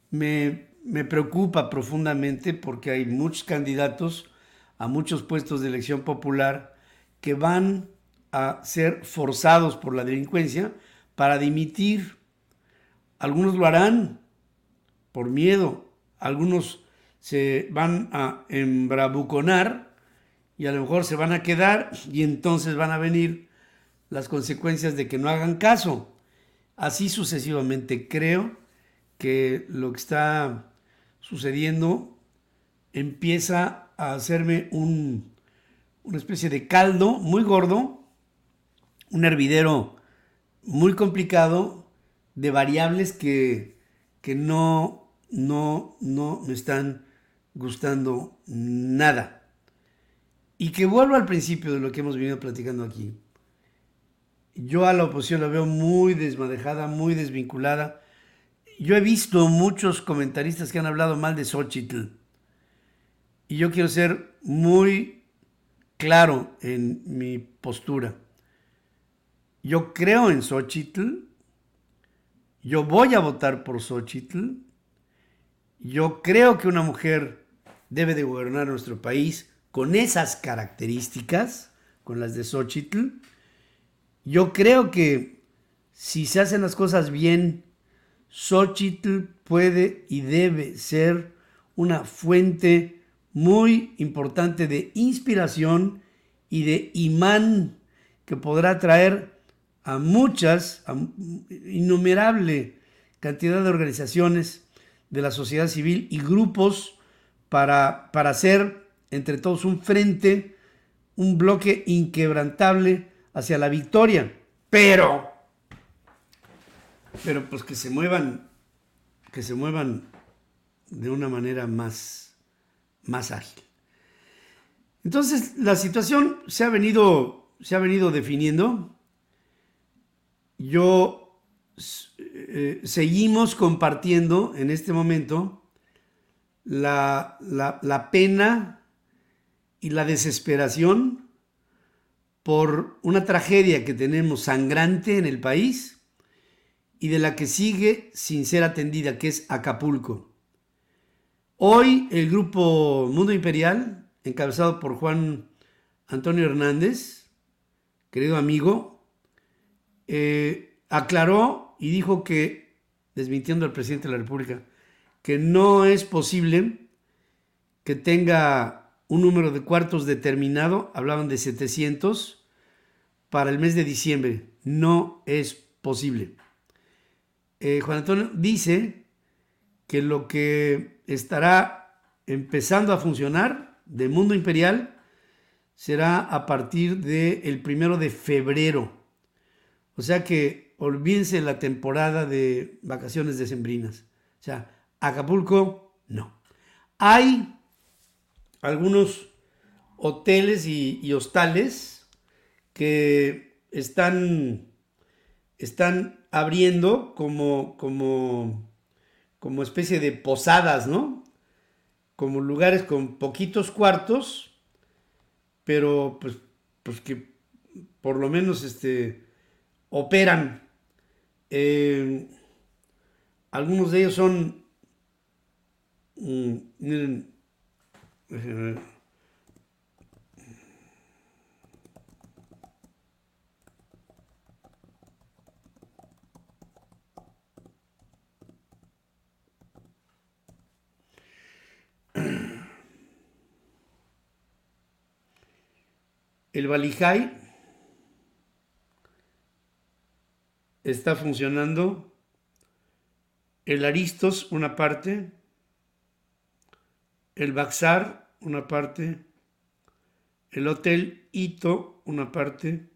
Me, me preocupa profundamente porque hay muchos candidatos a muchos puestos de elección popular que van a ser forzados por la delincuencia para dimitir. Algunos lo harán por miedo, algunos se van a embravuconar y a lo mejor se van a quedar y entonces van a venir las consecuencias de que no hagan caso. Así sucesivamente creo que lo que está sucediendo empieza a hacerme un, una especie de caldo muy gordo, un hervidero muy complicado de variables que, que no, no, no me están gustando nada. Y que vuelvo al principio de lo que hemos venido platicando aquí. Yo a la oposición la veo muy desmadejada, muy desvinculada. Yo he visto muchos comentaristas que han hablado mal de Xochitl. Y yo quiero ser muy claro en mi postura. Yo creo en Xochitl. Yo voy a votar por Xochitl. Yo creo que una mujer debe de gobernar nuestro país con esas características, con las de Xochitl. Yo creo que si se hacen las cosas bien, Xochitl puede y debe ser una fuente muy importante de inspiración y de imán que podrá traer a muchas, a innumerable cantidad de organizaciones de la sociedad civil y grupos para, para hacer entre todos un frente, un bloque inquebrantable hacia la victoria. Pero, pero pues que se muevan, que se muevan de una manera más, más ágil. Entonces la situación se ha venido, se ha venido definiendo. Yo eh, seguimos compartiendo en este momento la, la, la pena y la desesperación por una tragedia que tenemos sangrante en el país y de la que sigue sin ser atendida, que es Acapulco. Hoy el grupo Mundo Imperial, encabezado por Juan Antonio Hernández, querido amigo, eh, aclaró y dijo que, desmintiendo al presidente de la República, que no es posible que tenga un número de cuartos determinado, hablaban de 700, para el mes de diciembre. No es posible. Eh, Juan Antonio dice que lo que estará empezando a funcionar de Mundo Imperial será a partir del primero de febrero. O sea que olvídense la temporada de vacaciones decembrinas. O sea, Acapulco, no. Hay algunos hoteles y, y hostales que están, están abriendo como, como como especie de posadas, ¿no? Como lugares con poquitos cuartos, pero pues, pues que por lo menos este, operan. Eh, algunos de ellos son, mm, miren, El Valijay está funcionando. El Aristos, una parte. El Baxar, una parte. El Hotel Ito, una parte.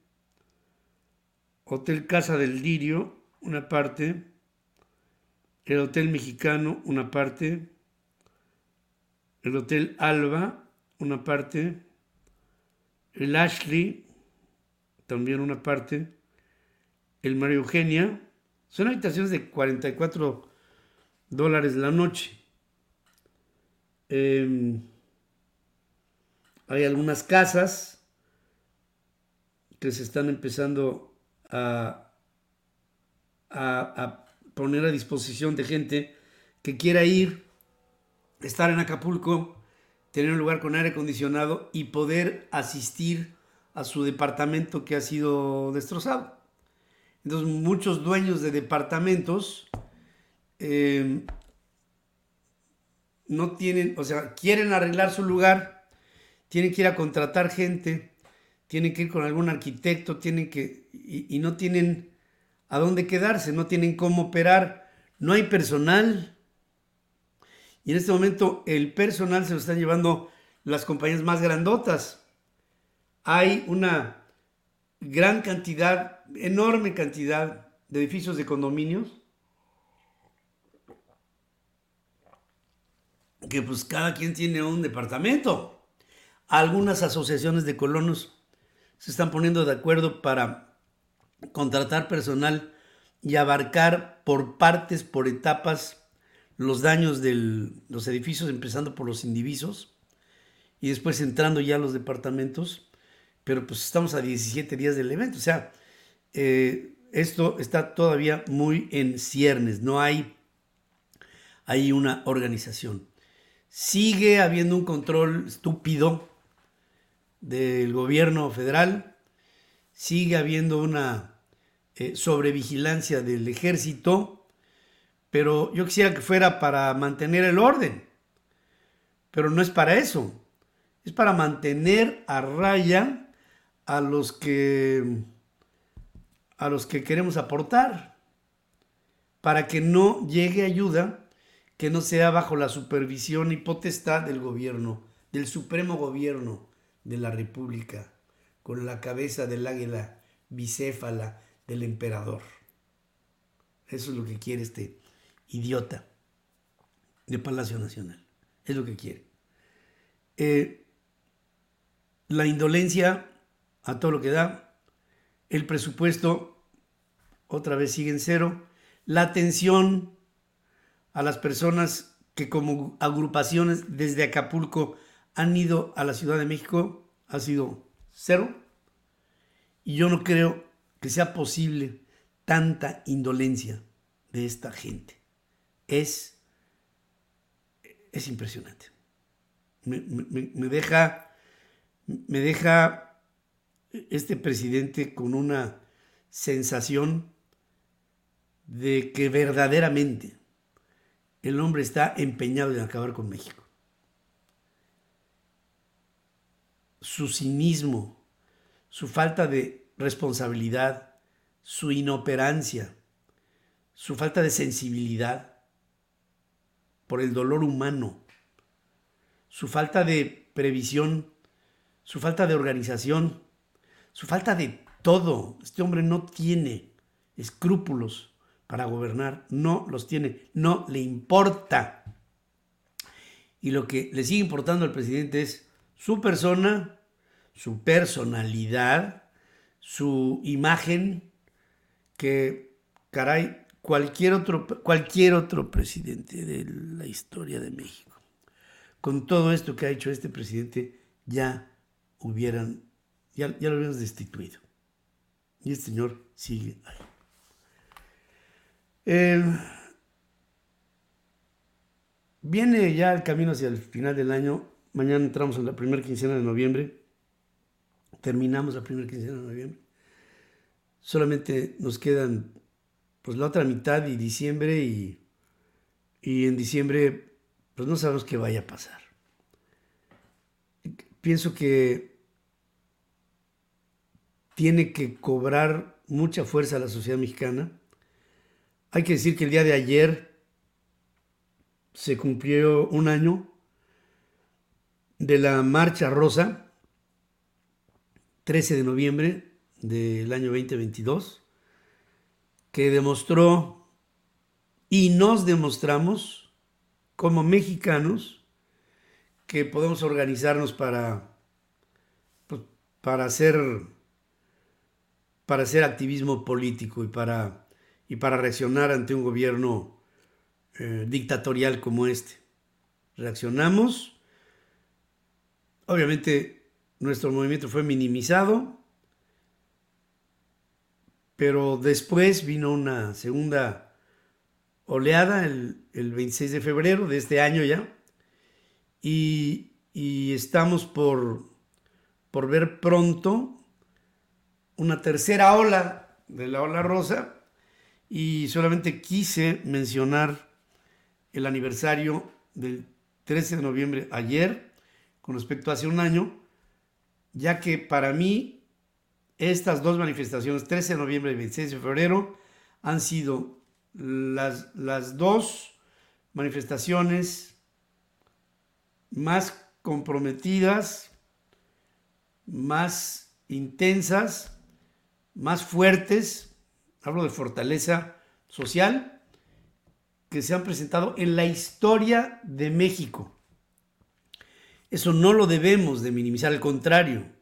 Hotel Casa del Lirio, una parte. El Hotel Mexicano, una parte. El Hotel Alba, una parte el Ashley, también una parte, el María Eugenia, son habitaciones de 44 dólares la noche. Em, hay algunas casas que se están empezando a, a, a, poner a disposición de gente que quiera ir, estar en Acapulco tener un lugar con aire acondicionado y poder asistir a su departamento que ha sido destrozado. Entonces muchos dueños de departamentos eh, no tienen, o sea, quieren arreglar su lugar, tienen que ir a contratar gente, tienen que ir con algún arquitecto, tienen que, y, y no tienen a dónde quedarse, no tienen cómo operar, no hay personal, y en este momento el personal se lo están llevando las compañías más grandotas. Hay una gran cantidad, enorme cantidad de edificios de condominios que pues cada quien tiene un departamento. Algunas asociaciones de colonos se están poniendo de acuerdo para contratar personal y abarcar por partes, por etapas, los daños de los edificios, empezando por los indivisos y después entrando ya a los departamentos, pero pues estamos a 17 días del evento, o sea, eh, esto está todavía muy en ciernes, no hay, hay una organización. Sigue habiendo un control estúpido del gobierno federal, sigue habiendo una eh, sobrevigilancia del ejército, pero yo quisiera que fuera para mantener el orden. Pero no es para eso. Es para mantener a raya a los que a los que queremos aportar para que no llegue ayuda que no sea bajo la supervisión y potestad del gobierno, del supremo gobierno de la República, con la cabeza del águila bicéfala del emperador. Eso es lo que quiere este idiota de Palacio Nacional. Es lo que quiere. Eh, la indolencia a todo lo que da, el presupuesto otra vez sigue en cero, la atención a las personas que como agrupaciones desde Acapulco han ido a la Ciudad de México ha sido cero. Y yo no creo que sea posible tanta indolencia de esta gente es, es impresionante. Me, deja, me deja este presidente con una sensación de que verdaderamente el hombre está empeñado en acabar con México. Su cinismo, su falta de responsabilidad, su inoperancia, su falta de sensibilidad, por el dolor humano, su falta de previsión, su falta de organización, su falta de todo. Este hombre no tiene escrúpulos para gobernar, no los tiene, no le importa. Y lo que le sigue importando al presidente es su persona, su personalidad, su imagen, que, caray, cualquier otro, cualquier otro presidente de la historia de México, con todo esto que ha hecho este presidente, ya hubieran, ya, ya lo hubieran destituido. Y este señor sigue ahí. Viene ya el camino hacia el final del año. Mañana entramos en la primera quincena de noviembre. Terminamos la primera quincena de noviembre. Solamente nos quedan pues la otra mitad y diciembre y, y en diciembre pues no sabemos qué vaya a pasar. Pienso que tiene que cobrar mucha fuerza la sociedad mexicana. Hay que decir que el día de ayer se cumplió un año de la Marcha Rosa, 13 de noviembre del año 2022, que demostró y nos demostramos como mexicanos que podemos organizarnos para, pues, para hacer para hacer activismo político y para, y para reaccionar ante un gobierno eh, dictatorial como este. Reaccionamos. Obviamente nuestro movimiento fue minimizado, pero después vino una segunda oleada el, el 26 de febrero de este año ya, y, y estamos por, por ver pronto una tercera ola de la ola rosa. Y solamente quise mencionar el aniversario del 13 de noviembre ayer con respecto a hace un año, ya que para mí estas dos manifestaciones, 13 de noviembre y 26 de febrero, han sido las, las dos manifestaciones más comprometidas, más intensas, más fuertes, hablo de fortaleza social, que se han presentado en la historia de México. Eso no lo debemos de minimizar, al contrario,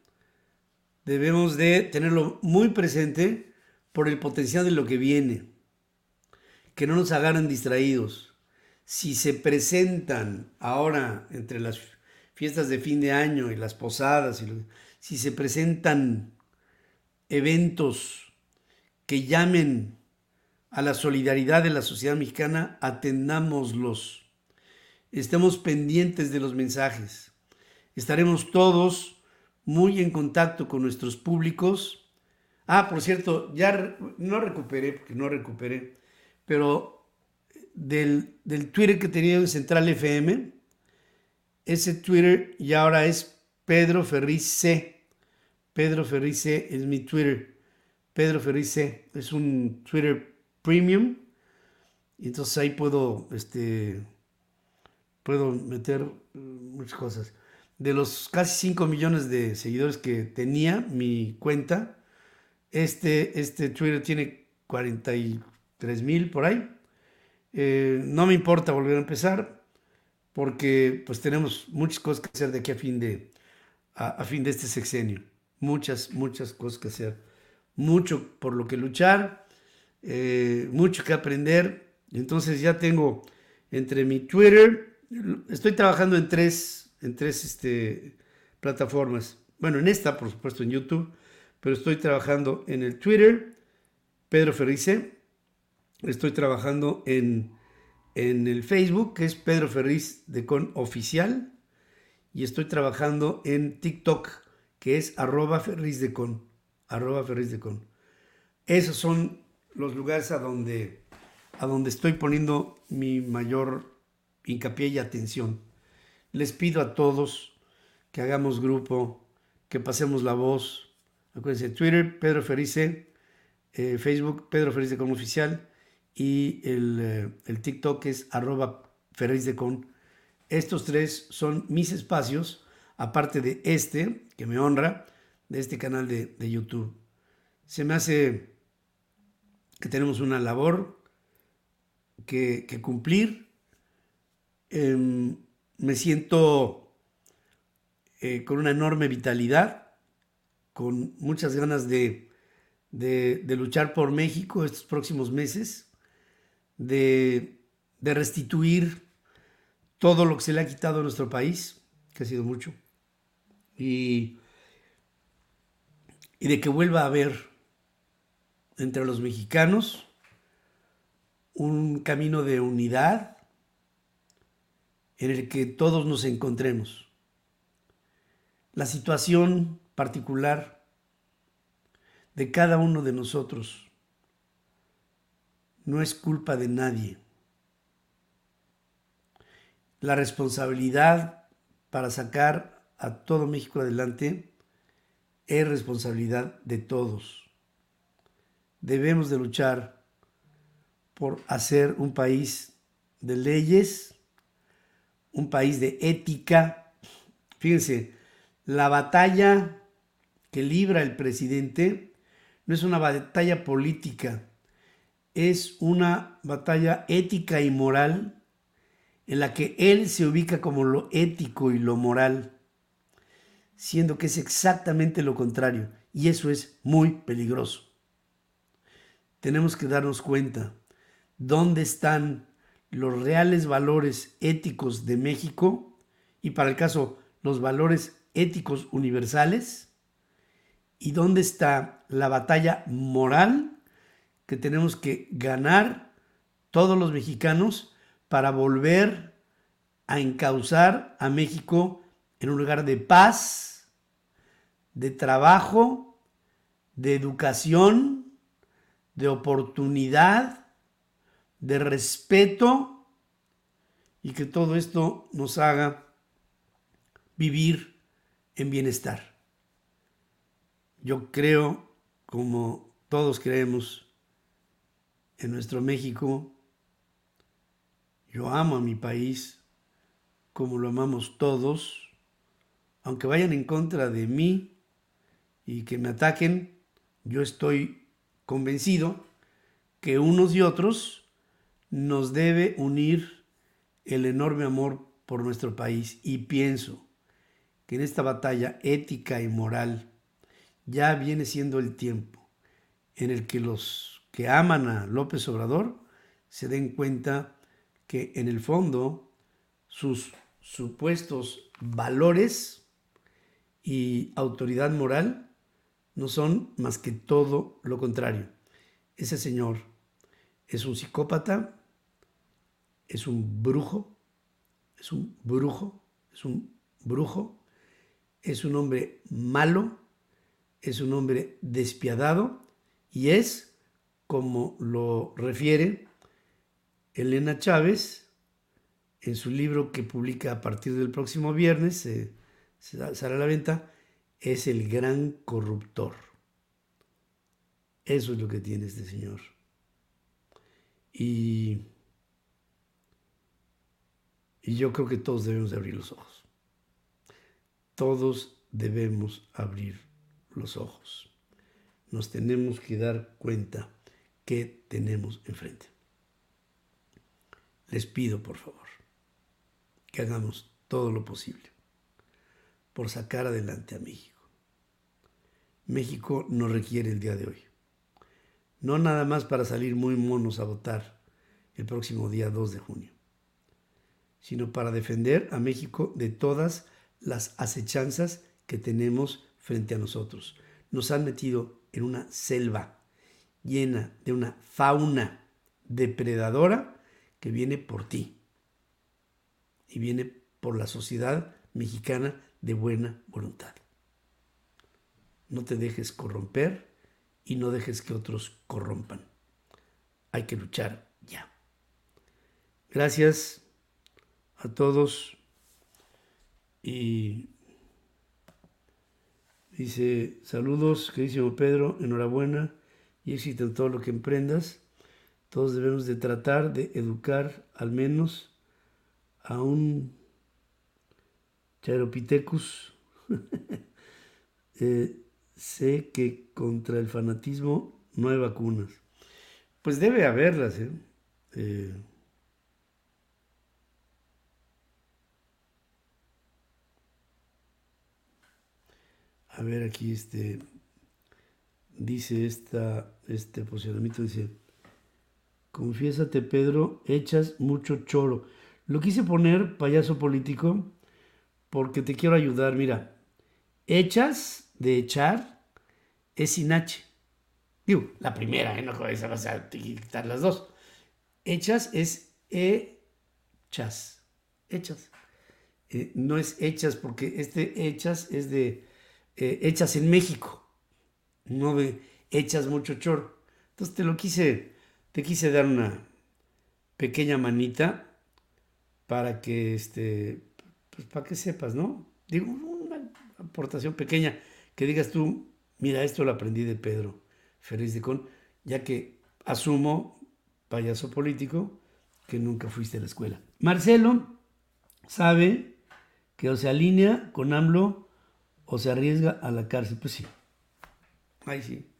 debemos de tenerlo muy presente por el potencial de lo que viene. Que no nos agarren distraídos. Si se presentan ahora entre las fiestas de fin de año y las posadas, si se presentan eventos que llamen a la solidaridad de la sociedad mexicana, atendámoslos. Estemos pendientes de los mensajes. Estaremos todos muy en contacto con nuestros públicos. Ah, por cierto, ya no recuperé, porque no recuperé, pero del, del Twitter que tenía en Central FM, ese Twitter ya ahora es Pedro Ferriz C. Pedro Ferrice es mi Twitter. Pedro Ferrice es un Twitter premium. Y entonces ahí puedo, este, puedo meter muchas cosas. De los casi 5 millones de seguidores que tenía mi cuenta, este, este Twitter tiene 43 mil por ahí. Eh, no me importa volver a empezar porque pues tenemos muchas cosas que hacer de aquí a fin de, a fin de este sexenio muchas, muchas cosas que hacer, mucho por lo que luchar, eh, mucho que aprender. Entonces ya tengo entre mi Twitter, estoy trabajando en tres, en tres este, plataformas. Bueno, en esta, por supuesto, en YouTube, pero estoy trabajando en el Twitter, Pedro Ferrice. Estoy trabajando en, en el Facebook, que es Pedro Ferriz de Con Oficial. Y estoy trabajando en TikTok, que es arroba ferris de con, arroba ferris de con. Esos son los lugares a donde, a donde estoy poniendo mi mayor hincapié y atención. Les pido a todos que hagamos grupo, que pasemos la voz. Acuérdense, Twitter, Pedro Ferice, eh, Facebook, Pedro Ferice con oficial y el, eh, el TikTok es arroba de con. Estos tres son mis espacios aparte de este, que me honra, de este canal de, YouTube. Se me hace que tenemos una labor que, cumplir. Em, me siento eh, con una enorme vitalidad, con muchas ganas de, de, luchar por México estos próximos meses. de, de restituir todo lo que se le ha quitado a nuestro país, que ha sido mucho, y, y de que vuelva a haber entre los mexicanos un camino de unidad en el que todos nos encontremos. La situación particular de cada uno de nosotros no es culpa de nadie. La responsabilidad para sacar a todo México adelante es responsabilidad de todos. Debemos de luchar por hacer un país de leyes, un país de ética. Fíjense, la batalla que libra el presidente no es una batalla política, es una batalla ética y moral en la que él se ubica como lo ético y lo moral, siendo que es exactamente lo contrario, y eso es muy peligroso. Tenemos que darnos cuenta dónde están los reales valores éticos de México y para el caso los valores éticos universales y dónde está la batalla moral que tenemos que ganar todos los mexicanos para volver a encauzar a México en un lugar de paz, de trabajo, de educación, de oportunidad, de respeto y que todo esto nos haga vivir en bienestar. Yo creo, como todos creemos, en nuestro México, yo amo a mi país como lo amamos todos, aunque vayan en contra de mí y que me ataquen, yo estoy convencido que unos y otros nos debe unir el enorme amor por nuestro país y pienso que en esta batalla ética y moral ya viene siendo el tiempo en el que los que aman a López Obrador se den cuenta que en el fondo sus supuestos valores y autoridad moral no son más que todo lo contrario. Ese señor es un psicópata, es un brujo, es un brujo, es un brujo, es un hombre malo, es un hombre despiadado y es, como lo refiere Elena Chávez en su libro que publica a partir del próximo viernes, se sale a la venta, es el gran corruptor. Eso es lo que tiene este señor. Y y yo creo que todos debemos abrir los ojos. Todos debemos abrir los ojos. Nos tenemos que dar cuenta que tenemos enfrente. Les pido, por favor, que hagamos todo lo posible por sacar adelante a México. México nos requiere el día de hoy. No nada más para salir muy monos a votar el próximo día 2 de junio sino para defender a México de todas las acechanzas que tenemos frente a nosotros. Nos han metido en una selva llena de una fauna depredadora que viene por ti y viene por la sociedad mexicana de buena voluntad. No te dejes corromper y no dejes que otros corrompan. Hay que luchar ya. Gracias a todos y dice saludos, queridísimo Pedro, enhorabuena y éxito en todo lo que emprendas. Todos debemos de tratar de educar al menos a un Charopithecus. [LAUGHS] Eh, sé que contra el fanatismo no hay vacunas. Pues debe haberlas, ¿eh? eh a ver aquí este dice esta, este posicionamiento dice Confiésate, Pedro, echas mucho choro. Lo quise poner payaso político porque te quiero ayudar. Mira, echas de echar es sin H. Digo, la primera, ¿eh? no esa vas a quitar las dos. Hechas es hechas. Hechas. Eh, no es hechas porque este hechas es de eh, hechas en México. No de hechas mucho choro. Entonces te lo quise, te quise dar una pequeña manita para que este, pues para que sepas, ¿no? Digo, una aportación pequeña que digas tú, mira, esto lo aprendí de Pedro Ferriz de Con, ya que asumo, payaso político, que nunca fuiste a la escuela. Marcelo sabe que o se alinea con AMLO o se arriesga a la cárcel. Pues sí, ahí sí,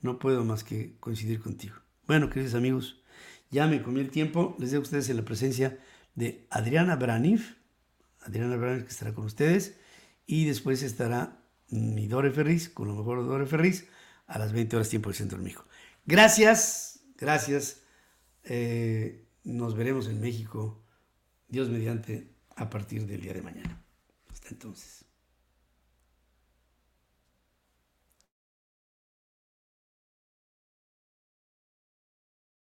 no puedo más que coincidir contigo. Bueno, queridos amigos, ya me comí el tiempo, les dejo a ustedes en la presencia de Adriana Branif, Adriana Branif que estará con ustedes, y después estará mi Dore Ferriz, con lo mejor de Dore Ferriz, a las 20 horas tiempo del Centro de México. Gracias, gracias. Eh, nos veremos en México, Dios mediante, a partir del día de mañana. Hasta entonces.